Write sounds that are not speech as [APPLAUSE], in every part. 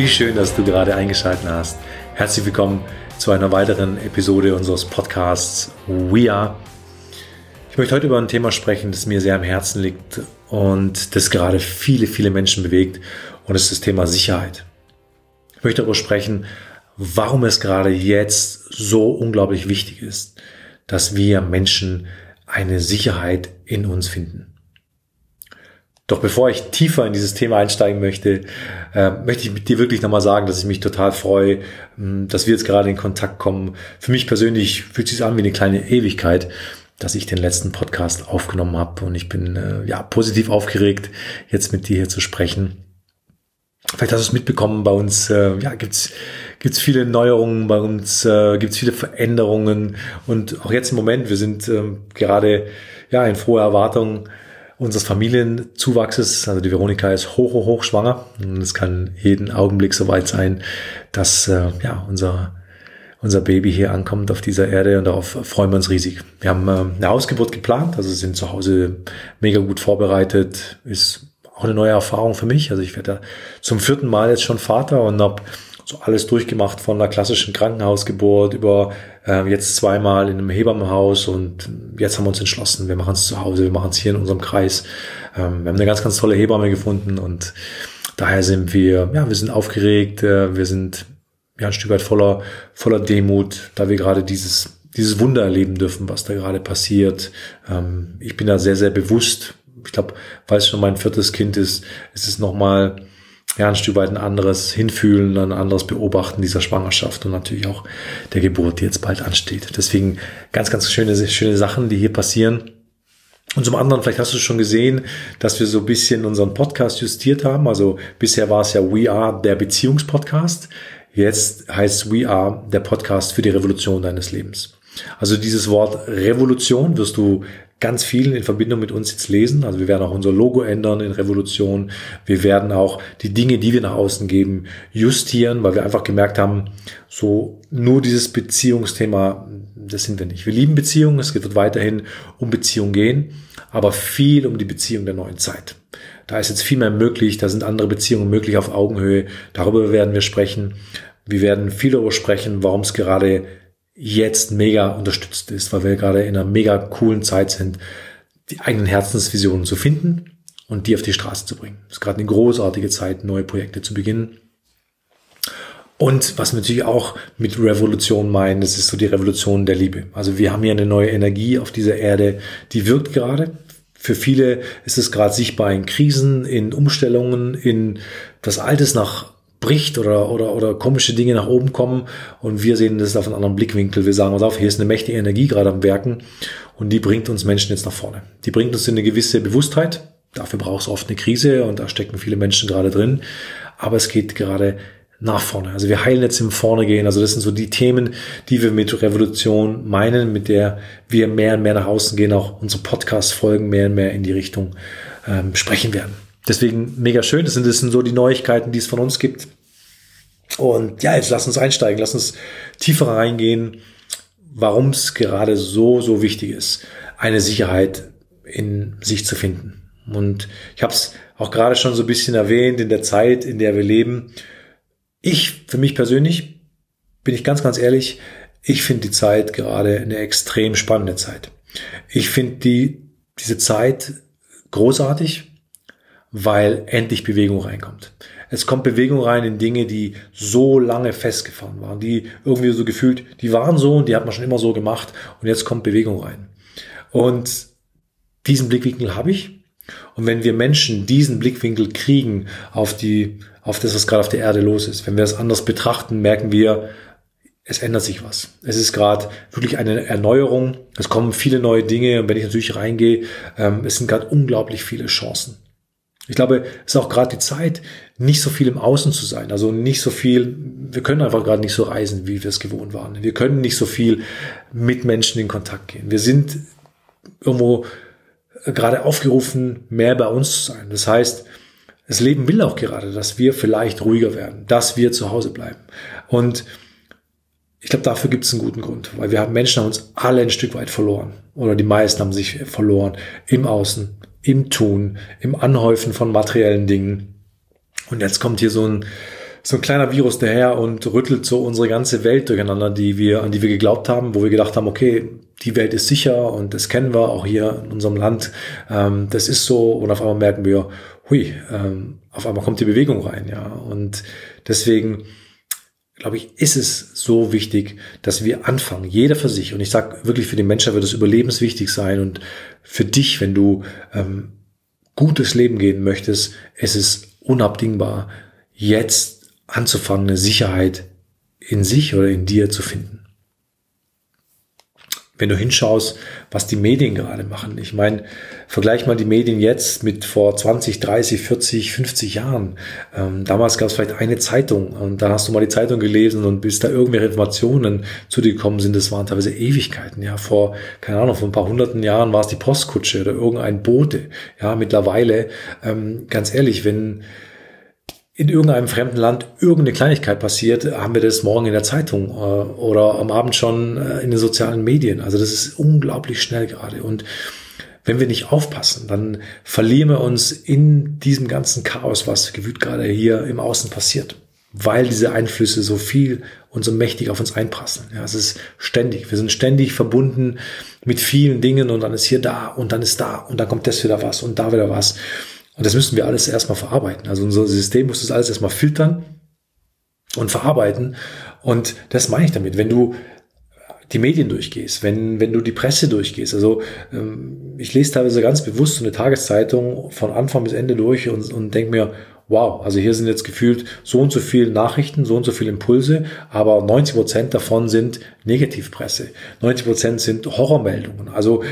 Wie schön, dass du gerade eingeschaltet hast. Herzlich willkommen zu einer weiteren Episode unseres Podcasts We Are. Ich möchte heute über ein Thema sprechen, das mir sehr am Herzen liegt und das gerade viele, viele Menschen bewegt und das ist das Thema Sicherheit. Ich möchte darüber sprechen, warum es gerade jetzt so unglaublich wichtig ist, dass wir Menschen eine Sicherheit in uns finden. Doch bevor ich tiefer in dieses Thema einsteigen möchte, äh, möchte ich mit dir wirklich nochmal sagen, dass ich mich total freue, dass wir jetzt gerade in Kontakt kommen. Für mich persönlich fühlt es sich an wie eine kleine Ewigkeit, dass ich den letzten Podcast aufgenommen habe und ich bin äh, ja positiv aufgeregt, jetzt mit dir hier zu sprechen. Vielleicht hast du es mitbekommen, bei uns äh, ja, gibt's gibt's viele Neuerungen, bei uns äh, gibt's viele Veränderungen und auch jetzt im Moment, wir sind äh, gerade ja in froher Erwartung unseres Familienzuwachses. Also die Veronika ist hoch, hoch, hoch schwanger. Und es kann jeden Augenblick soweit sein, dass äh, ja unser unser Baby hier ankommt auf dieser Erde und darauf freuen wir uns riesig. Wir haben äh, eine Ausgeburt geplant, also sind zu Hause mega gut vorbereitet, ist auch eine neue Erfahrung für mich. Also ich werde zum vierten Mal jetzt schon Vater und habe so alles durchgemacht von einer klassischen Krankenhausgeburt über äh, jetzt zweimal in einem Hebammenhaus und jetzt haben wir uns entschlossen, wir machen es zu Hause, wir machen es hier in unserem Kreis. Ähm, wir haben eine ganz, ganz tolle Hebamme gefunden und daher sind wir, ja, wir sind aufgeregt, äh, wir sind ja ein Stück weit voller, voller Demut, da wir gerade dieses dieses Wunder erleben dürfen, was da gerade passiert. Ähm, ich bin da sehr, sehr bewusst. Ich glaube, weil es schon mein viertes Kind ist, ist es nochmal ja, ein Stück weit ein anderes Hinfühlen, ein anderes Beobachten dieser Schwangerschaft und natürlich auch der Geburt, die jetzt bald ansteht. Deswegen ganz, ganz schöne, schöne Sachen, die hier passieren. Und zum anderen, vielleicht hast du schon gesehen, dass wir so ein bisschen unseren Podcast justiert haben. Also bisher war es ja We Are der Beziehungspodcast. Jetzt heißt We Are der Podcast für die Revolution deines Lebens. Also dieses Wort Revolution wirst du ganz viel in Verbindung mit uns jetzt lesen. Also wir werden auch unser Logo ändern in Revolution. Wir werden auch die Dinge, die wir nach außen geben, justieren, weil wir einfach gemerkt haben, so nur dieses Beziehungsthema, das sind wir nicht. Wir lieben Beziehungen, es wird weiterhin um Beziehungen gehen, aber viel um die Beziehung der neuen Zeit. Da ist jetzt viel mehr möglich, da sind andere Beziehungen möglich auf Augenhöhe. Darüber werden wir sprechen. Wir werden viel darüber sprechen, warum es gerade jetzt mega unterstützt ist, weil wir gerade in einer mega coolen Zeit sind, die eigenen Herzensvisionen zu finden und die auf die Straße zu bringen. Es ist gerade eine großartige Zeit, neue Projekte zu beginnen. Und was wir natürlich auch mit Revolution meinen, das ist so die Revolution der Liebe. Also wir haben hier eine neue Energie auf dieser Erde, die wirkt gerade. Für viele ist es gerade sichtbar in Krisen, in Umstellungen, in das Altes nach bricht oder, oder, oder komische Dinge nach oben kommen und wir sehen das auf einem anderen Blickwinkel. Wir sagen uns auf, hier ist eine mächtige Energie gerade am Werken und die bringt uns Menschen jetzt nach vorne. Die bringt uns in eine gewisse Bewusstheit. Dafür braucht es oft eine Krise und da stecken viele Menschen gerade drin. Aber es geht gerade nach vorne. Also wir heilen jetzt im Vorne gehen. Also das sind so die Themen, die wir mit Revolution meinen, mit der wir mehr und mehr nach außen gehen, auch unsere Podcast-Folgen mehr und mehr in die Richtung ähm, sprechen werden. Deswegen mega schön. Das sind, das sind so die Neuigkeiten, die es von uns gibt. Und ja, jetzt lass uns einsteigen, lass uns tiefer reingehen, warum es gerade so, so wichtig ist, eine Sicherheit in sich zu finden. Und ich habe es auch gerade schon so ein bisschen erwähnt in der Zeit, in der wir leben. Ich, für mich persönlich, bin ich ganz, ganz ehrlich, ich finde die Zeit gerade eine extrem spannende Zeit. Ich finde die, diese Zeit großartig weil endlich Bewegung reinkommt. Es kommt Bewegung rein in Dinge, die so lange festgefahren waren, die irgendwie so gefühlt, die waren so und die hat man schon immer so gemacht und jetzt kommt Bewegung rein. Und diesen Blickwinkel habe ich. Und wenn wir Menschen diesen Blickwinkel kriegen auf die, auf das, was gerade auf der Erde los ist, wenn wir es anders betrachten, merken wir, es ändert sich was. Es ist gerade wirklich eine Erneuerung. Es kommen viele neue Dinge und wenn ich natürlich reingehe, ähm, es sind gerade unglaublich viele Chancen. Ich glaube, es ist auch gerade die Zeit, nicht so viel im Außen zu sein. Also nicht so viel, wir können einfach gerade nicht so reisen, wie wir es gewohnt waren. Wir können nicht so viel mit Menschen in Kontakt gehen. Wir sind irgendwo gerade aufgerufen, mehr bei uns zu sein. Das heißt, das Leben will auch gerade, dass wir vielleicht ruhiger werden, dass wir zu Hause bleiben. Und ich glaube, dafür gibt es einen guten Grund, weil wir haben Menschen haben uns alle ein Stück weit verloren oder die meisten haben sich verloren im Außen, im Tun, im Anhäufen von materiellen Dingen. Und jetzt kommt hier so ein, so ein kleiner Virus daher und rüttelt so unsere ganze Welt durcheinander, die wir, an die wir geglaubt haben, wo wir gedacht haben, okay, die Welt ist sicher und das kennen wir auch hier in unserem Land. Ähm, das ist so und auf einmal merken wir, hui, ähm, auf einmal kommt die Bewegung rein, ja. Und deswegen glaube ich, ist es so wichtig, dass wir anfangen, jeder für sich. Und ich sage wirklich, für den Menschen wird es überlebenswichtig sein. Und für dich, wenn du ähm, gutes Leben gehen möchtest, es ist unabdingbar, jetzt anzufangen, eine Sicherheit in sich oder in dir zu finden. Wenn du hinschaust, was die Medien gerade machen. Ich meine, vergleich mal die Medien jetzt mit vor 20, 30, 40, 50 Jahren. Ähm, damals gab es vielleicht eine Zeitung und dann hast du mal die Zeitung gelesen und bis da irgendwelche Informationen zu dir gekommen sind, das waren teilweise Ewigkeiten. Ja, vor, keine Ahnung, vor ein paar hunderten Jahren war es die Postkutsche oder irgendein Bote. Ja, mittlerweile, ähm, ganz ehrlich, wenn in irgendeinem fremden Land irgendeine Kleinigkeit passiert, haben wir das morgen in der Zeitung äh, oder am Abend schon äh, in den sozialen Medien. Also das ist unglaublich schnell gerade. Und wenn wir nicht aufpassen, dann verlieren wir uns in diesem ganzen Chaos, was gewühlt gerade hier im Außen passiert. Weil diese Einflüsse so viel und so mächtig auf uns einprassen. Ja, es ist ständig. Wir sind ständig verbunden mit vielen Dingen und dann ist hier da und dann ist da und dann kommt das wieder was und da wieder was. Und das müssen wir alles erstmal verarbeiten. Also unser System muss das alles erstmal filtern und verarbeiten. Und das meine ich damit. Wenn du die Medien durchgehst, wenn, wenn du die Presse durchgehst. Also ähm, ich lese teilweise ganz bewusst so eine Tageszeitung von Anfang bis Ende durch und, und denke mir, wow, also hier sind jetzt gefühlt so und so viele Nachrichten, so und so viele Impulse, aber 90 Prozent davon sind Negativpresse. 90 Prozent sind Horrormeldungen. Also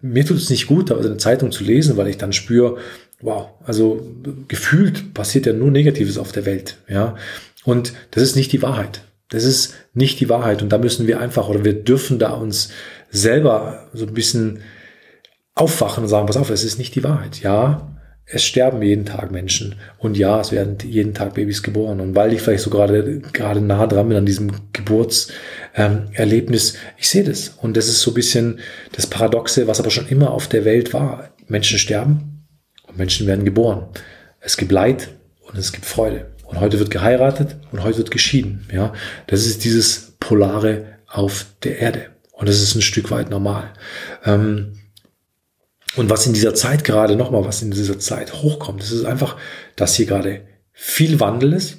mir tut es nicht gut, also eine Zeitung zu lesen, weil ich dann spüre, wow, also gefühlt passiert ja nur Negatives auf der Welt, ja. Und das ist nicht die Wahrheit. Das ist nicht die Wahrheit. Und da müssen wir einfach, oder wir dürfen da uns selber so ein bisschen aufwachen und sagen, pass auf, es ist nicht die Wahrheit. Ja, es sterben jeden Tag Menschen. Und ja, es werden jeden Tag Babys geboren. Und weil ich vielleicht so gerade, gerade nah dran bin an diesem Geburtserlebnis, ich sehe das. Und das ist so ein bisschen das Paradoxe, was aber schon immer auf der Welt war. Menschen sterben, und Menschen werden geboren. Es gibt Leid und es gibt Freude. Und heute wird geheiratet und heute wird geschieden. Ja, das ist dieses Polare auf der Erde. Und das ist ein Stück weit normal. Ähm, und was in dieser Zeit gerade nochmal, was in dieser Zeit hochkommt, das ist einfach, dass hier gerade viel Wandel ist,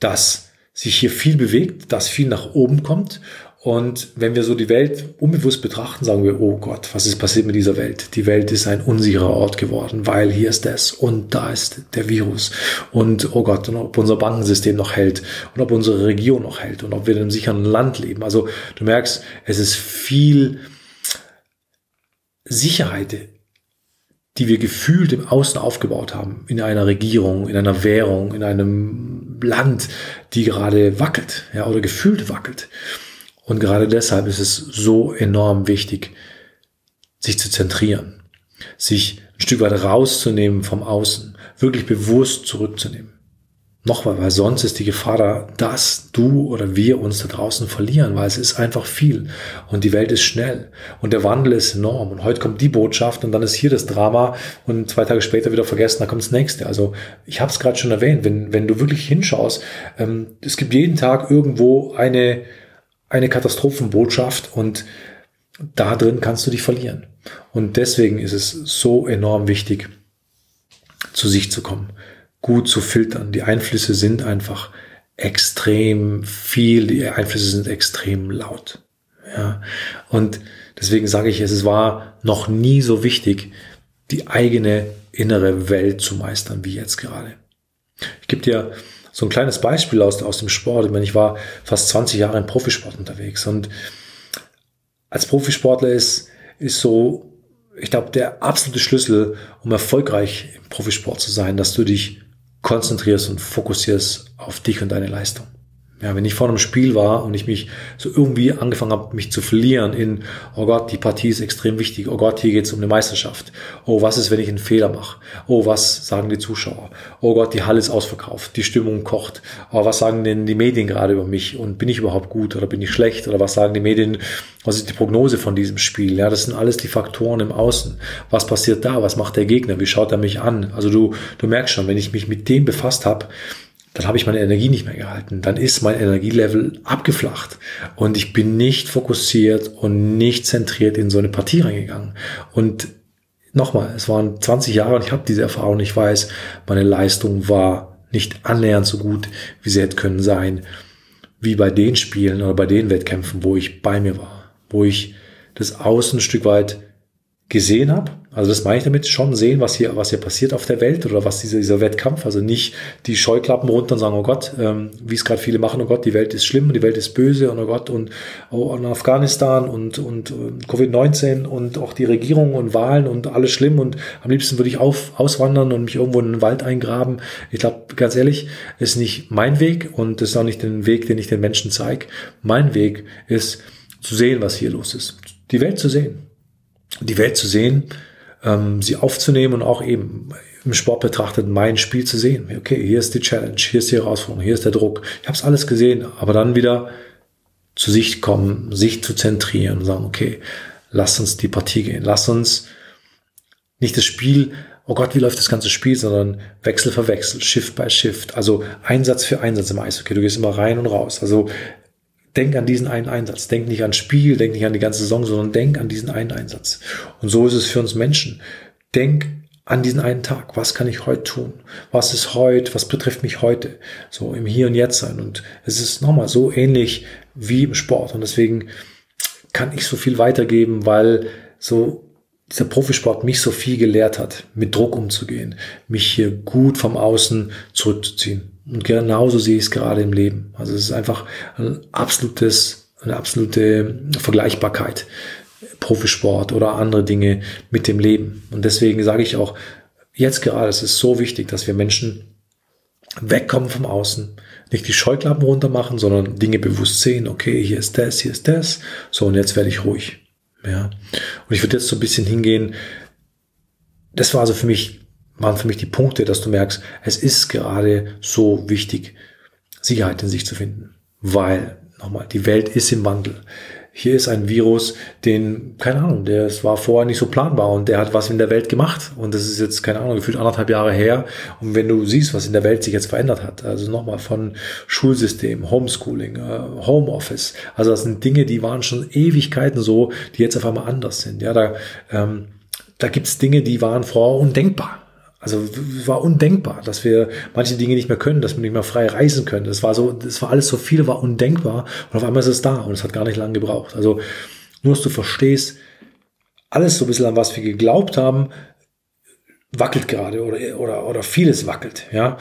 dass sich hier viel bewegt, dass viel nach oben kommt und wenn wir so die Welt unbewusst betrachten, sagen wir, oh Gott, was ist passiert mit dieser Welt? Die Welt ist ein unsicherer Ort geworden, weil hier ist das und da ist der Virus. Und oh Gott, und ob unser Bankensystem noch hält und ob unsere Region noch hält und ob wir in einem sicheren Land leben. Also du merkst, es ist viel Sicherheit, die wir gefühlt im Außen aufgebaut haben, in einer Regierung, in einer Währung, in einem Land, die gerade wackelt, ja, oder gefühlt wackelt. Und gerade deshalb ist es so enorm wichtig, sich zu zentrieren, sich ein Stück weit rauszunehmen vom Außen, wirklich bewusst zurückzunehmen. Nochmal, weil sonst ist die Gefahr da, dass du oder wir uns da draußen verlieren, weil es ist einfach viel und die Welt ist schnell und der Wandel ist enorm und heute kommt die Botschaft und dann ist hier das Drama und zwei Tage später wieder vergessen, da kommt das nächste. Also ich habe es gerade schon erwähnt, wenn, wenn du wirklich hinschaust, ähm, es gibt jeden Tag irgendwo eine eine Katastrophenbotschaft und da drin kannst du dich verlieren. Und deswegen ist es so enorm wichtig, zu sich zu kommen, gut zu filtern. Die Einflüsse sind einfach extrem viel, die Einflüsse sind extrem laut. Ja, und deswegen sage ich, es war noch nie so wichtig, die eigene innere Welt zu meistern wie jetzt gerade. Ich gebe dir so ein kleines Beispiel aus, aus dem Sport. Ich meine, ich war fast 20 Jahre im Profisport unterwegs und als Profisportler ist, ist so, ich glaube, der absolute Schlüssel, um erfolgreich im Profisport zu sein, dass du dich konzentrierst und fokussierst auf dich und deine Leistung. Ja, wenn ich vor einem Spiel war und ich mich so irgendwie angefangen habe, mich zu verlieren in, oh Gott, die Partie ist extrem wichtig, oh Gott, hier geht es um eine Meisterschaft. Oh, was ist, wenn ich einen Fehler mache? Oh, was sagen die Zuschauer? Oh Gott, die Halle ist ausverkauft, die Stimmung kocht. Oh, was sagen denn die Medien gerade über mich? Und bin ich überhaupt gut oder bin ich schlecht? Oder was sagen die Medien, was ist die Prognose von diesem Spiel? Ja, das sind alles die Faktoren im Außen. Was passiert da? Was macht der Gegner? Wie schaut er mich an? Also du, du merkst schon, wenn ich mich mit dem befasst habe, dann habe ich meine Energie nicht mehr gehalten. Dann ist mein Energielevel abgeflacht und ich bin nicht fokussiert und nicht zentriert in so eine Partie reingegangen. Und nochmal, es waren 20 Jahre und ich habe diese Erfahrung. Ich weiß, meine Leistung war nicht annähernd so gut, wie sie hätte können sein, wie bei den Spielen oder bei den Wettkämpfen, wo ich bei mir war, wo ich das Außen ein Stück weit gesehen habe. Also das meine ich damit, schon sehen, was hier, was hier passiert auf der Welt oder was dieser, dieser Wettkampf, also nicht die Scheuklappen runter und sagen, oh Gott, ähm, wie es gerade viele machen, oh Gott, die Welt ist schlimm und die Welt ist böse und oh Gott und, oh, und Afghanistan und, und äh, Covid-19 und auch die Regierung und Wahlen und alles schlimm und am liebsten würde ich auf, auswandern und mich irgendwo in den Wald eingraben. Ich glaube, ganz ehrlich, ist nicht mein Weg und ist auch nicht den Weg, den ich den Menschen zeige. Mein Weg ist zu sehen, was hier los ist. Die Welt zu sehen die Welt zu sehen, ähm, sie aufzunehmen und auch eben im Sport betrachtet mein Spiel zu sehen. Okay, hier ist die Challenge, hier ist die Herausforderung, hier ist der Druck. Ich habe es alles gesehen, aber dann wieder zu sich kommen, sich zu zentrieren und sagen, okay, lass uns die Partie gehen, lass uns nicht das Spiel, oh Gott, wie läuft das ganze Spiel, sondern Wechsel für Wechsel, Shift by Shift, also Einsatz für Einsatz im Eishockey. Du gehst immer rein und raus. Also denk an diesen einen Einsatz. Denk nicht ans Spiel, denk nicht an die ganze Saison, sondern denk an diesen einen Einsatz. Und so ist es für uns Menschen. Denk an diesen einen Tag. Was kann ich heute tun? Was ist heute? Was betrifft mich heute? So im Hier und Jetzt sein. Und es ist nochmal so ähnlich wie im Sport. Und deswegen kann ich so viel weitergeben, weil so dieser Profisport mich so viel gelehrt hat, mit Druck umzugehen, mich hier gut vom Außen zurückzuziehen. Und genauso sehe ich es gerade im Leben. Also es ist einfach ein absolutes, eine absolute Vergleichbarkeit. Profisport oder andere Dinge mit dem Leben. Und deswegen sage ich auch, jetzt gerade, es ist so wichtig, dass wir Menschen wegkommen vom Außen, nicht die Scheuklappen runter machen, sondern Dinge bewusst sehen, okay, hier ist das, hier ist das, so und jetzt werde ich ruhig. Ja. Und ich würde jetzt so ein bisschen hingehen, das war also für mich waren für mich die Punkte, dass du merkst, es ist gerade so wichtig, Sicherheit in sich zu finden. Weil, nochmal, die Welt ist im Wandel. Hier ist ein Virus, den, keine Ahnung, der es war vorher nicht so planbar und der hat was in der Welt gemacht. Und das ist jetzt, keine Ahnung, gefühlt anderthalb Jahre her. Und wenn du siehst, was in der Welt sich jetzt verändert hat, also nochmal von Schulsystem, Homeschooling, äh, Homeoffice, also das sind Dinge, die waren schon Ewigkeiten so, die jetzt auf einmal anders sind. Ja, da, ähm, da gibt's Dinge, die waren vorher undenkbar. Also war undenkbar, dass wir manche Dinge nicht mehr können, dass wir nicht mehr frei reisen können. Das war so, das war alles so viel, war undenkbar und auf einmal ist es da und es hat gar nicht lange gebraucht. Also nur, dass du verstehst, alles so ein bisschen an was wir geglaubt haben, wackelt gerade oder, oder, oder vieles wackelt, ja.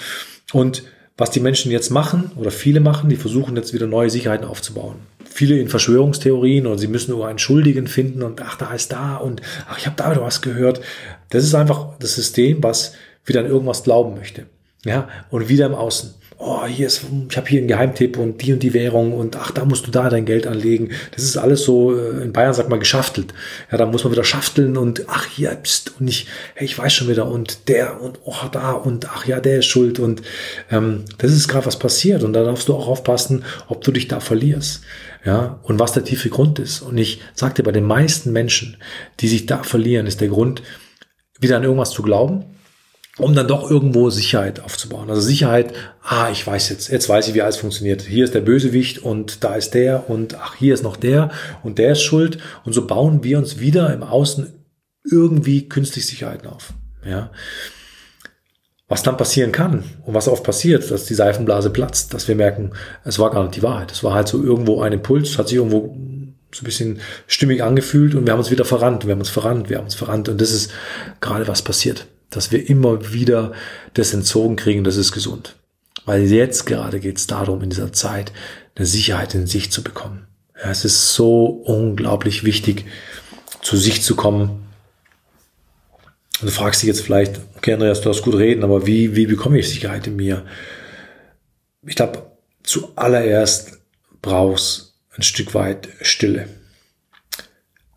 Und was die Menschen jetzt machen oder viele machen, die versuchen jetzt wieder neue Sicherheiten aufzubauen viele in Verschwörungstheorien oder sie müssen nur einen Schuldigen finden und ach, da ist da und ach, ich habe da wieder was gehört. Das ist einfach das System, was wieder an irgendwas glauben möchte. Ja, und wieder im Außen. Oh, hier ist, ich habe hier einen Geheimtipp und die und die Währung und ach, da musst du da dein Geld anlegen. Das ist alles so, äh, in Bayern sagt man geschaftelt. Ja, da muss man wieder schafteln und ach, hier, pst, und ich, hey, ich weiß schon wieder und der und oh, da und ach ja, der ist schuld und ähm, das ist gerade was passiert und da darfst du auch aufpassen, ob du dich da verlierst ja, und was der tiefe Grund ist. Und ich sagte, bei den meisten Menschen, die sich da verlieren, ist der Grund, wieder an irgendwas zu glauben, um dann doch irgendwo Sicherheit aufzubauen. Also Sicherheit, ah, ich weiß jetzt, jetzt weiß ich, wie alles funktioniert. Hier ist der Bösewicht und da ist der und ach, hier ist noch der und der ist schuld. Und so bauen wir uns wieder im Außen irgendwie künstlich Sicherheiten auf. Ja. Was dann passieren kann und was oft passiert, dass die Seifenblase platzt, dass wir merken, es war gar nicht die Wahrheit. Es war halt so irgendwo ein Impuls, hat sich irgendwo so ein bisschen stimmig angefühlt und wir haben uns wieder verrannt, wir haben uns verrannt, wir haben uns verrannt und das ist gerade was passiert, dass wir immer wieder das entzogen kriegen, das ist gesund. Weil jetzt gerade geht es darum, in dieser Zeit eine Sicherheit in sich zu bekommen. Ja, es ist so unglaublich wichtig, zu sich zu kommen, und du fragst dich jetzt vielleicht, okay, Andreas, du hast gut reden, aber wie, wie bekomme ich Sicherheit in mir? Ich glaube, zuallererst brauchst ein Stück weit Stille.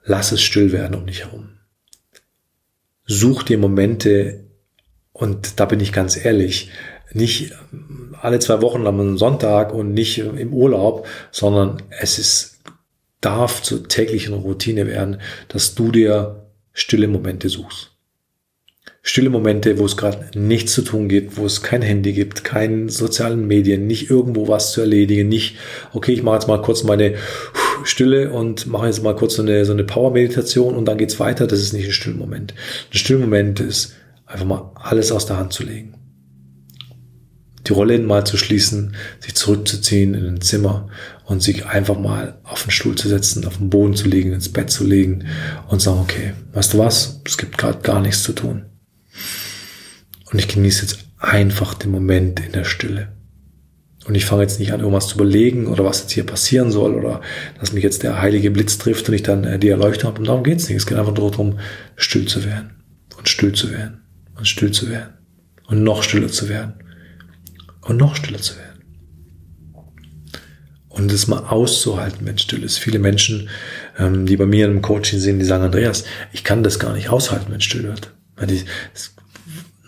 Lass es still werden um dich herum. Such dir Momente, und da bin ich ganz ehrlich, nicht alle zwei Wochen am Sonntag und nicht im Urlaub, sondern es ist, darf zur täglichen Routine werden, dass du dir stille Momente suchst. Stille Momente, wo es gerade nichts zu tun gibt, wo es kein Handy gibt, keine sozialen Medien, nicht irgendwo was zu erledigen, nicht, okay, ich mache jetzt mal kurz meine Stille und mache jetzt mal kurz so eine, so eine Power-Meditation und dann geht's weiter. Das ist nicht ein Stillmoment. Ein Stillmoment ist einfach mal alles aus der Hand zu legen. Die Rolle mal zu schließen, sich zurückzuziehen in ein Zimmer und sich einfach mal auf den Stuhl zu setzen, auf den Boden zu legen, ins Bett zu legen und sagen, okay, weißt du was, es gibt gerade gar nichts zu tun. Und ich genieße jetzt einfach den Moment in der Stille. Und ich fange jetzt nicht an, irgendwas zu überlegen oder was jetzt hier passieren soll oder dass mich jetzt der heilige Blitz trifft und ich dann äh, die Erleuchtung habe. Und darum geht's nicht. Es geht einfach nur darum, still zu werden und still zu werden und still zu werden und noch stiller zu werden und noch stiller zu werden. Und es mal auszuhalten, wenn still ist. Viele Menschen, ähm, die bei mir im Coaching sind, die sagen, Andreas, ich kann das gar nicht aushalten, wenn still wird. Weil die,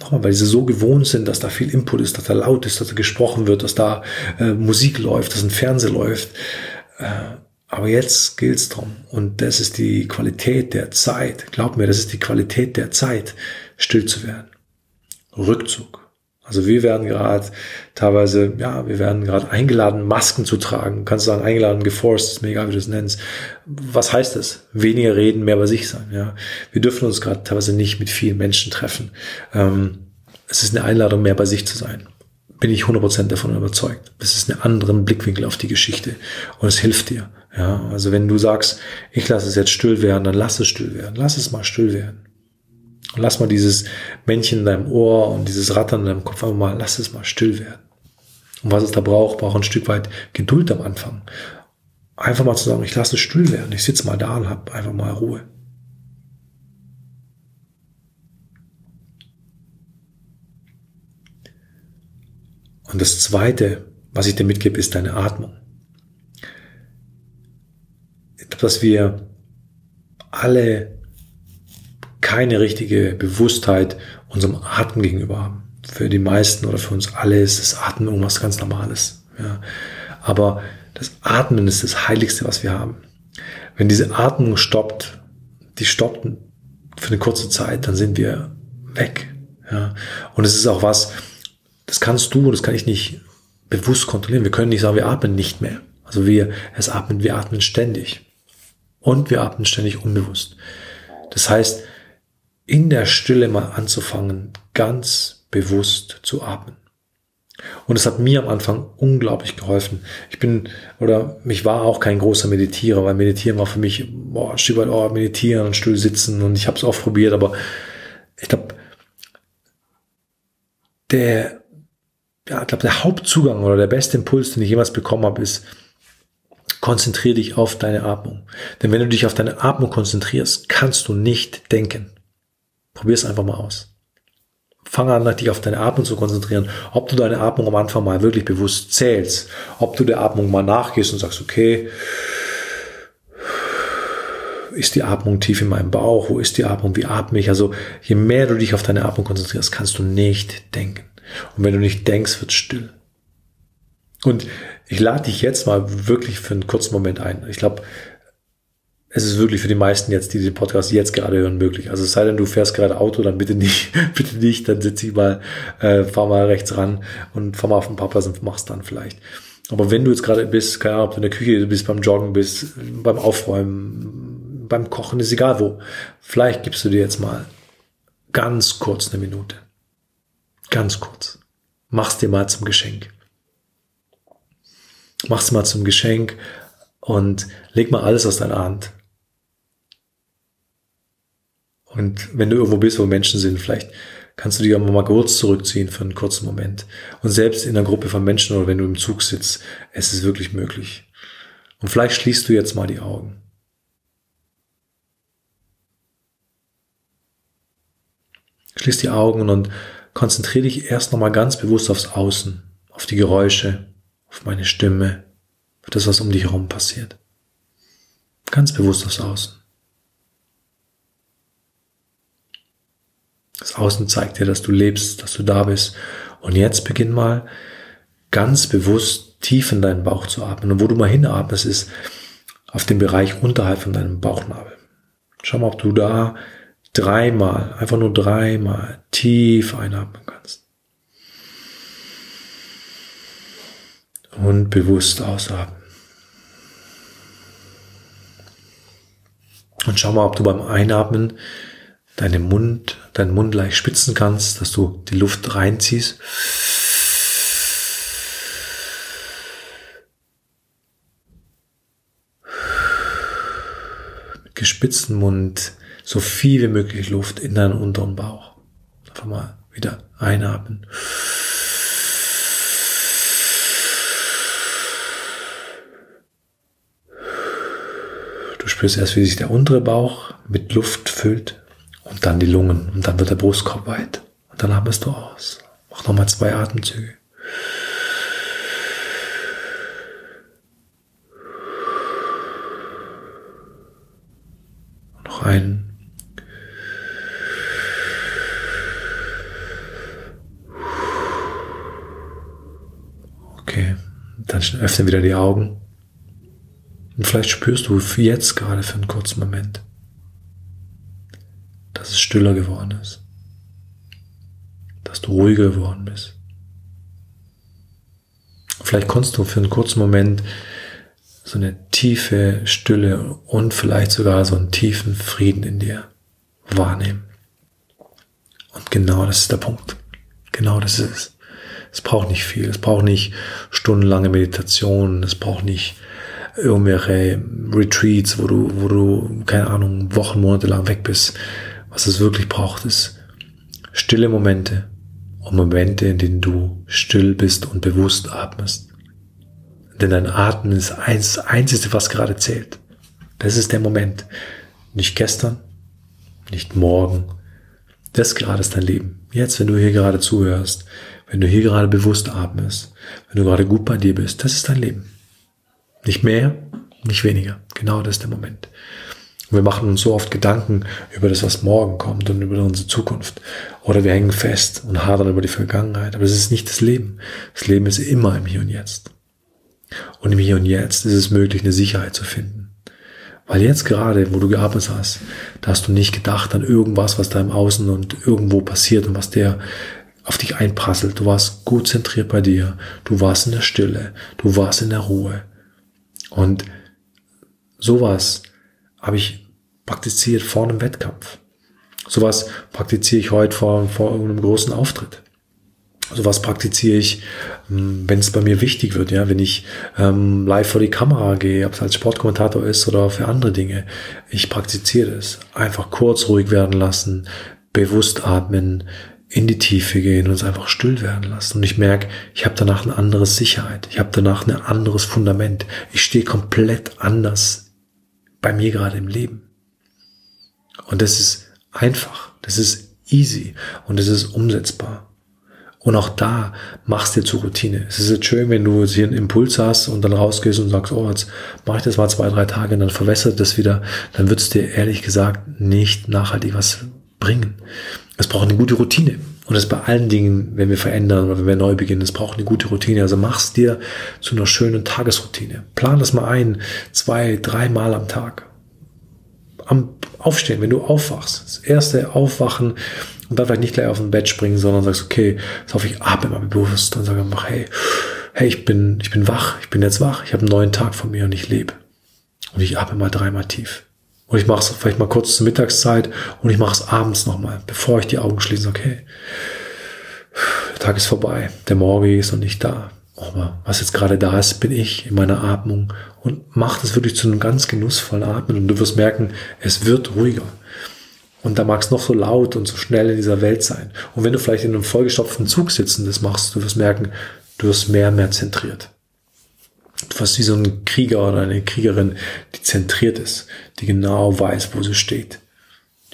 Nochmal, weil sie so gewohnt sind, dass da viel Input ist, dass da laut ist, dass da gesprochen wird, dass da äh, Musik läuft, dass ein Fernseher läuft. Äh, aber jetzt gilt's drum. Und das ist die Qualität der Zeit. Glaub mir, das ist die Qualität der Zeit, still zu werden. Rückzug. Also wir werden gerade teilweise, ja, wir werden gerade eingeladen, Masken zu tragen. Kannst du sagen, eingeladen, geforst, ist mir egal, wie du es nennst. Was heißt das? Weniger reden, mehr bei sich sein, ja. Wir dürfen uns gerade teilweise nicht mit vielen Menschen treffen. Ähm, es ist eine Einladung, mehr bei sich zu sein. Bin ich 100% davon überzeugt. Es ist ein anderen Blickwinkel auf die Geschichte. Und es hilft dir, ja. Also wenn du sagst, ich lasse es jetzt still werden, dann lass es still werden. Lass es mal still werden. Und lass mal dieses Männchen in deinem Ohr und dieses Rattern in deinem Kopf einfach mal, lass es mal still werden. Und was es da braucht, braucht ein Stück weit Geduld am Anfang. Einfach mal zu sagen, ich lasse es still werden. Ich sitze mal da und habe einfach mal Ruhe. Und das Zweite, was ich dir mitgebe, ist deine Atmung. Dass wir alle keine richtige Bewusstheit unserem Atem gegenüber haben. Für die meisten oder für uns alle ist das Atmen irgendwas ganz Normales. Ja. Aber das Atmen ist das Heiligste, was wir haben. Wenn diese Atmung stoppt, die stoppt für eine kurze Zeit, dann sind wir weg. Ja. Und es ist auch was, das kannst du und das kann ich nicht bewusst kontrollieren. Wir können nicht sagen, wir atmen nicht mehr. Also wir, es atmen, wir atmen ständig. Und wir atmen ständig unbewusst. Das heißt, in der Stille mal anzufangen, ganz bewusst zu atmen. Und es hat mir am Anfang unglaublich geholfen. Ich bin, oder mich war auch kein großer Meditierer, weil Meditieren war für mich, boah, weit, oh, meditieren und still sitzen und ich habe es auch probiert, aber ich glaube, der, ja, ich glaube, der Hauptzugang oder der beste Impuls, den ich jemals bekommen habe, ist, konzentriere dich auf deine Atmung. Denn wenn du dich auf deine Atmung konzentrierst, kannst du nicht denken. Probier es einfach mal aus. Fang an, dich auf deine Atmung zu konzentrieren. Ob du deine Atmung am Anfang mal wirklich bewusst zählst. Ob du der Atmung mal nachgehst und sagst, okay, ist die Atmung tief in meinem Bauch? Wo ist die Atmung? Wie atme ich? Also, je mehr du dich auf deine Atmung konzentrierst, kannst du nicht denken. Und wenn du nicht denkst, wird still. Und ich lade dich jetzt mal wirklich für einen kurzen Moment ein. Ich glaube, es ist wirklich für die meisten jetzt, die den Podcast jetzt gerade hören, möglich. Also es sei denn, du fährst gerade Auto, dann bitte nicht, [LAUGHS] bitte nicht, dann sitz ich mal, äh, fahr mal rechts ran und fahr mal auf den Parkplatz und mach's dann vielleicht. Aber wenn du jetzt gerade bist, keine Ahnung, ob du in der Küche bist, beim Joggen bist, beim Aufräumen, beim Kochen, ist egal wo. Vielleicht gibst du dir jetzt mal ganz kurz eine Minute. Ganz kurz. Mach's dir mal zum Geschenk. Mach's mal zum Geschenk und leg mal alles aus deiner Hand. Und wenn du irgendwo bist, wo Menschen sind, vielleicht kannst du dich auch mal kurz zurückziehen für einen kurzen Moment. Und selbst in einer Gruppe von Menschen oder wenn du im Zug sitzt, es ist wirklich möglich. Und vielleicht schließt du jetzt mal die Augen. Schließ die Augen und konzentriere dich erst nochmal ganz bewusst aufs Außen, auf die Geräusche, auf meine Stimme, auf das, was um dich herum passiert. Ganz bewusst aufs Außen. Das Außen zeigt dir, dass du lebst, dass du da bist. Und jetzt beginn mal ganz bewusst tief in deinen Bauch zu atmen. Und wo du mal hinatmest, ist auf dem Bereich unterhalb von deinem Bauchnabel. Schau mal, ob du da dreimal, einfach nur dreimal tief einatmen kannst. Und bewusst ausatmen. Und schau mal, ob du beim Einatmen deinen Mund, deinen Mund leicht spitzen kannst, dass du die Luft reinziehst. Mit gespitztem Mund so viel wie möglich Luft in deinen unteren Bauch. Einfach mal wieder einatmen. Du spürst erst, wie sich der untere Bauch mit Luft füllt und dann die Lungen und dann wird der Brustkorb weit und dann atmest du aus. Mach nochmal zwei Atemzüge. Noch einen. Okay, dann öffne wieder die Augen. Und vielleicht spürst du jetzt gerade für einen kurzen Moment, stiller geworden ist, dass du ruhiger geworden bist. Vielleicht konntest du für einen kurzen Moment so eine tiefe Stille und vielleicht sogar so einen tiefen Frieden in dir wahrnehmen. Und genau das ist der Punkt. Genau das ist es. Es braucht nicht viel. Es braucht nicht stundenlange Meditation. Es braucht nicht irgendwelche Retreats, wo du, wo du, keine Ahnung, Wochen, Monate lang weg bist. Was es wirklich braucht, ist stille Momente und Momente, in denen du still bist und bewusst atmest. Denn dein Atmen ist eins, einzige, was gerade zählt. Das ist der Moment. Nicht gestern, nicht morgen. Das gerade ist dein Leben. Jetzt, wenn du hier gerade zuhörst, wenn du hier gerade bewusst atmest, wenn du gerade gut bei dir bist, das ist dein Leben. Nicht mehr, nicht weniger. Genau das ist der Moment. Wir machen uns so oft Gedanken über das, was morgen kommt und über unsere Zukunft. Oder wir hängen fest und hadern über die Vergangenheit. Aber es ist nicht das Leben. Das Leben ist immer im Hier und Jetzt. Und im Hier und Jetzt ist es möglich, eine Sicherheit zu finden. Weil jetzt gerade, wo du gearbeitet hast, da hast du nicht gedacht an irgendwas, was da im Außen und irgendwo passiert und was der auf dich einprasselt. Du warst gut zentriert bei dir. Du warst in der Stille. Du warst in der Ruhe. Und sowas habe ich praktiziert vor einem Wettkampf. Sowas praktiziere ich heute vor, vor irgendeinem großen Auftritt. Sowas praktiziere ich, hm, wenn es bei mir wichtig wird, ja, wenn ich ähm, live vor die Kamera gehe, ob es als Sportkommentator ist oder für andere Dinge. Ich praktiziere es. Einfach kurz ruhig werden lassen, bewusst atmen, in die Tiefe gehen und es einfach still werden lassen. Und ich merke, ich habe danach eine andere Sicherheit. Ich habe danach ein anderes Fundament. Ich stehe komplett anders bei mir gerade im Leben. Und das ist einfach. Das ist easy. Und es ist umsetzbar. Und auch da machst dir zur Routine. Es ist jetzt schön, wenn du hier einen Impuls hast und dann rausgehst und sagst, oh, jetzt mache ich das mal zwei, drei Tage und dann verwässert das wieder. Dann wird es dir ehrlich gesagt nicht nachhaltig was bringen. Es braucht eine gute Routine. Und das bei allen Dingen, wenn wir verändern oder wenn wir neu beginnen, es braucht eine gute Routine. Also mach's dir zu einer schönen Tagesroutine. Plan das mal ein, zwei, dreimal am Tag. Am Aufstehen, wenn du aufwachst. Das erste Aufwachen und dann vielleicht nicht gleich auf dem Bett springen, sondern sagst, okay, auf, ich atme mal bewusst und sage einfach, hey, hey, ich bin, ich bin wach, ich bin jetzt wach, ich habe einen neuen Tag von mir und ich lebe. Und ich atme mal dreimal tief. Und ich mache es vielleicht mal kurz zur Mittagszeit und ich mache es abends nochmal, bevor ich die Augen schließe. Okay, der Tag ist vorbei, der Morgen ist noch nicht da. Aber was jetzt gerade da ist, bin ich in meiner Atmung und mach das wirklich zu einem ganz genussvollen Atmen und du wirst merken, es wird ruhiger. Und da mag es noch so laut und so schnell in dieser Welt sein. Und wenn du vielleicht in einem vollgestopften Zug sitzen das machst, du wirst merken, du wirst mehr und mehr zentriert fast wie so ein Krieger oder eine Kriegerin, die zentriert ist, die genau weiß, wo sie steht,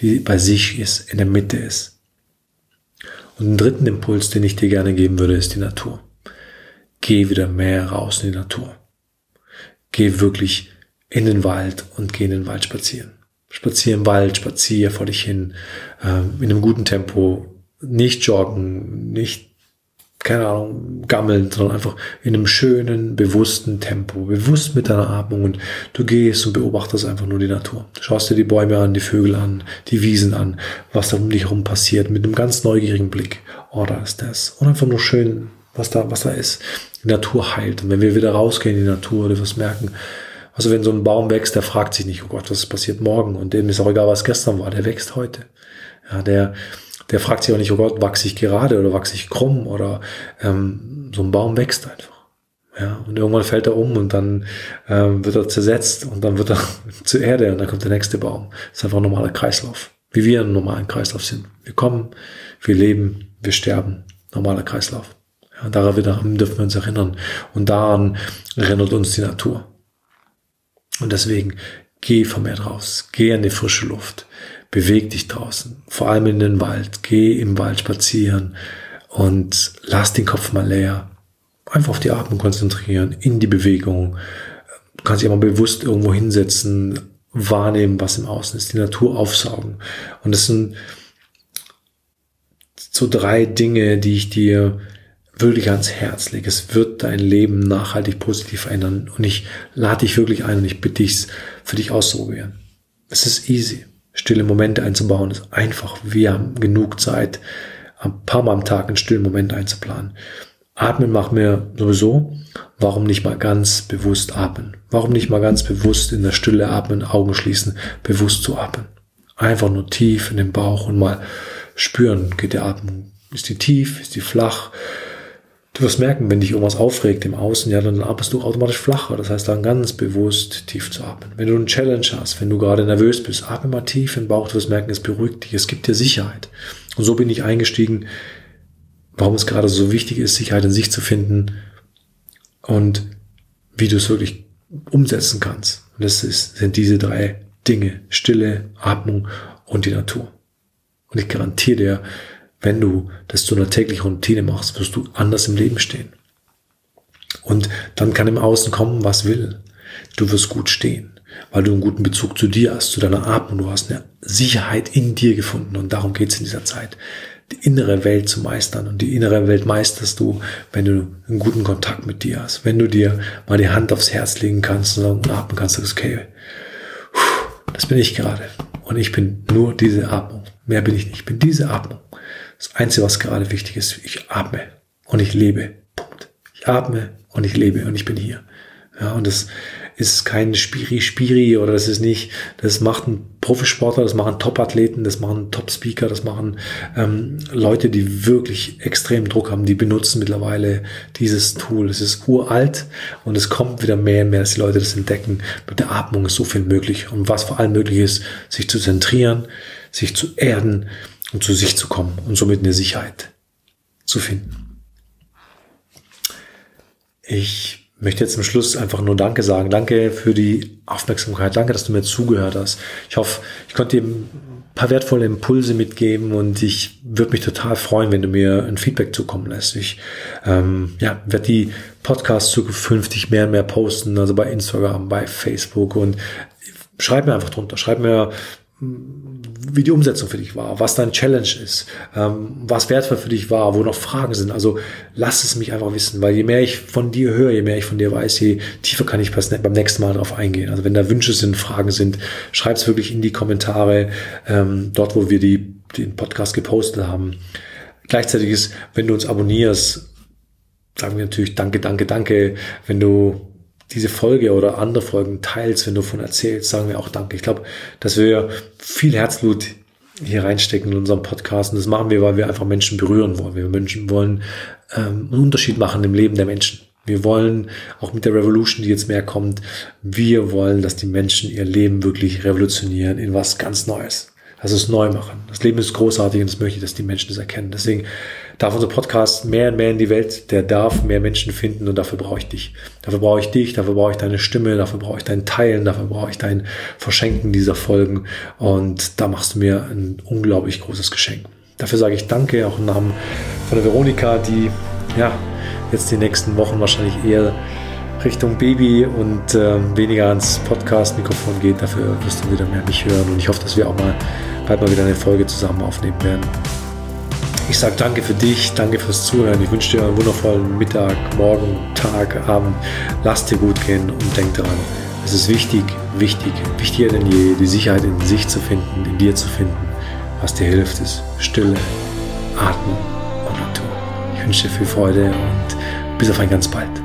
die bei sich ist, in der Mitte ist. Und einen dritten Impuls, den ich dir gerne geben würde, ist die Natur. Geh wieder mehr raus in die Natur. Geh wirklich in den Wald und geh in den Wald spazieren. Spazier im Wald, spazier vor dich hin, äh, in einem guten Tempo, nicht joggen, nicht keine Ahnung, gammeln, sondern einfach in einem schönen, bewussten Tempo, bewusst mit deiner Atmung und du gehst und beobachtest einfach nur die Natur. Schaust dir die Bäume an, die Vögel an, die Wiesen an, was da um dich herum passiert, mit einem ganz neugierigen Blick. Oh, da ist das. Und einfach nur schön, was da, was da ist. Die Natur heilt. Und wenn wir wieder rausgehen in die Natur, du wirst merken, also wenn so ein Baum wächst, der fragt sich nicht, oh Gott, was passiert morgen? Und dem ist auch egal, was gestern war, der wächst heute. Ja, der, der fragt sich auch nicht, oh Gott, wachse ich gerade oder wachse ich krumm oder ähm, so ein Baum wächst einfach. Ja, und irgendwann fällt er um und dann ähm, wird er zersetzt und dann wird er [LAUGHS] zur Erde und dann kommt der nächste Baum. Das ist einfach ein normaler Kreislauf, wie wir im normalen Kreislauf sind. Wir kommen, wir leben, wir sterben. Normaler Kreislauf. Ja, daran dürfen wir uns erinnern. Und daran erinnert uns die Natur. Und deswegen geh vermehrt raus, geh an die frische Luft, beweg dich draußen, vor allem in den Wald, geh im Wald spazieren und lass den Kopf mal leer. Einfach auf die Atmung konzentrieren, in die Bewegung. Du kannst dich mal bewusst irgendwo hinsetzen, wahrnehmen, was im Außen ist, die Natur aufsaugen. Und das sind so drei Dinge, die ich dir wirklich ans Herz lege. Es wird dein Leben nachhaltig positiv verändern. Und ich lade dich wirklich ein und ich bitte dich, für dich auszuprobieren. Es ist easy stille Momente einzubauen, ist einfach. Wir haben genug Zeit, ein paar Mal am Tag einen stillen Moment einzuplanen. Atmen machen wir sowieso. Warum nicht mal ganz bewusst atmen? Warum nicht mal ganz bewusst in der Stille atmen, Augen schließen, bewusst zu atmen? Einfach nur tief in den Bauch und mal spüren, geht der Atmung, ist die tief, ist die flach? Du wirst merken, wenn dich irgendwas aufregt im Außen, ja, dann atmest du automatisch flacher. Das heißt, dann ganz bewusst tief zu atmen. Wenn du einen Challenge hast, wenn du gerade nervös bist, atme mal tief den Bauch. Du wirst merken, es beruhigt dich, es gibt dir Sicherheit. Und so bin ich eingestiegen, warum es gerade so wichtig ist, Sicherheit in sich zu finden und wie du es wirklich umsetzen kannst. Und das ist, sind diese drei Dinge. Stille, Atmung und die Natur. Und ich garantiere dir, wenn du das zu einer täglichen Routine machst, wirst du anders im Leben stehen. Und dann kann im Außen kommen, was will. Du wirst gut stehen, weil du einen guten Bezug zu dir hast, zu deiner Atmung. Du hast eine Sicherheit in dir gefunden und darum geht es in dieser Zeit. Die innere Welt zu meistern und die innere Welt meisterst du, wenn du einen guten Kontakt mit dir hast. Wenn du dir mal die Hand aufs Herz legen kannst und atmen kannst, sagst, okay, das bin ich gerade. Und ich bin nur diese Atmung. Mehr bin ich nicht. Ich bin diese Atmung. Das Einzige, was gerade wichtig ist, ich atme und ich lebe. Punkt. Ich atme und ich lebe und ich bin hier. Ja, und das ist kein Spiri-Spiri oder das ist nicht, das macht ein Profisportler, das machen Top-Athleten, das machen Top-Speaker, das machen ähm, Leute, die wirklich extrem Druck haben, die benutzen mittlerweile dieses Tool. Es ist uralt und es kommt wieder mehr und mehr, dass die Leute das entdecken. Mit der Atmung ist so viel möglich und was vor allem möglich ist, sich zu zentrieren, sich zu erden, und zu sich zu kommen und somit eine Sicherheit zu finden. Ich möchte jetzt zum Schluss einfach nur Danke sagen. Danke für die Aufmerksamkeit. Danke, dass du mir zugehört hast. Ich hoffe, ich konnte dir ein paar wertvolle Impulse mitgeben und ich würde mich total freuen, wenn du mir ein Feedback zukommen lässt. Ich ähm, ja, werde die Podcasts zukünftig mehr und mehr posten, also bei Instagram, bei Facebook und schreib mir einfach drunter. Schreib mir, wie die Umsetzung für dich war, was dein Challenge ist, ähm, was wertvoll für dich war, wo noch Fragen sind. Also lass es mich einfach wissen, weil je mehr ich von dir höre, je mehr ich von dir weiß, je tiefer kann ich beim nächsten Mal darauf eingehen. Also wenn da Wünsche sind, Fragen sind, schreib es wirklich in die Kommentare, ähm, dort, wo wir die, den Podcast gepostet haben. Gleichzeitig ist, wenn du uns abonnierst, sagen wir natürlich Danke, danke, danke. Wenn du diese Folge oder andere Folgen teilst, wenn du von erzählst, sagen wir auch Danke. Ich glaube, dass wir viel Herzblut hier reinstecken in unserem Podcast. Und das machen wir, weil wir einfach Menschen berühren wollen. Wir Menschen wollen ähm, einen Unterschied machen im Leben der Menschen. Wir wollen auch mit der Revolution, die jetzt mehr kommt, wir wollen, dass die Menschen ihr Leben wirklich revolutionieren in was ganz Neues. Also es neu machen. Das Leben ist großartig und das möchte ich, dass die Menschen das erkennen. Deswegen darf unser Podcast mehr und mehr in die Welt, der darf mehr Menschen finden und dafür brauche ich dich. Dafür brauche ich dich, dafür brauche ich deine Stimme, dafür brauche ich dein Teilen, dafür brauche ich dein Verschenken dieser Folgen und da machst du mir ein unglaublich großes Geschenk. Dafür sage ich Danke, auch im Namen von der Veronika, die ja jetzt die nächsten Wochen wahrscheinlich eher Richtung Baby und äh, weniger ans Podcast-Mikrofon geht. Dafür wirst du wieder mehr mich hören und ich hoffe, dass wir auch mal bald mal wieder eine Folge zusammen aufnehmen werden. Ich sage danke für dich, danke fürs Zuhören. Ich wünsche dir einen wundervollen Mittag, Morgen, Tag, Abend. Lass dir gut gehen und denk dran, es ist wichtig, wichtig, wichtiger denn je, die Sicherheit in sich zu finden, in dir zu finden. Was dir hilft, ist Stille, Atmen und Natur. Ich wünsche dir viel Freude und bis auf ein ganz bald.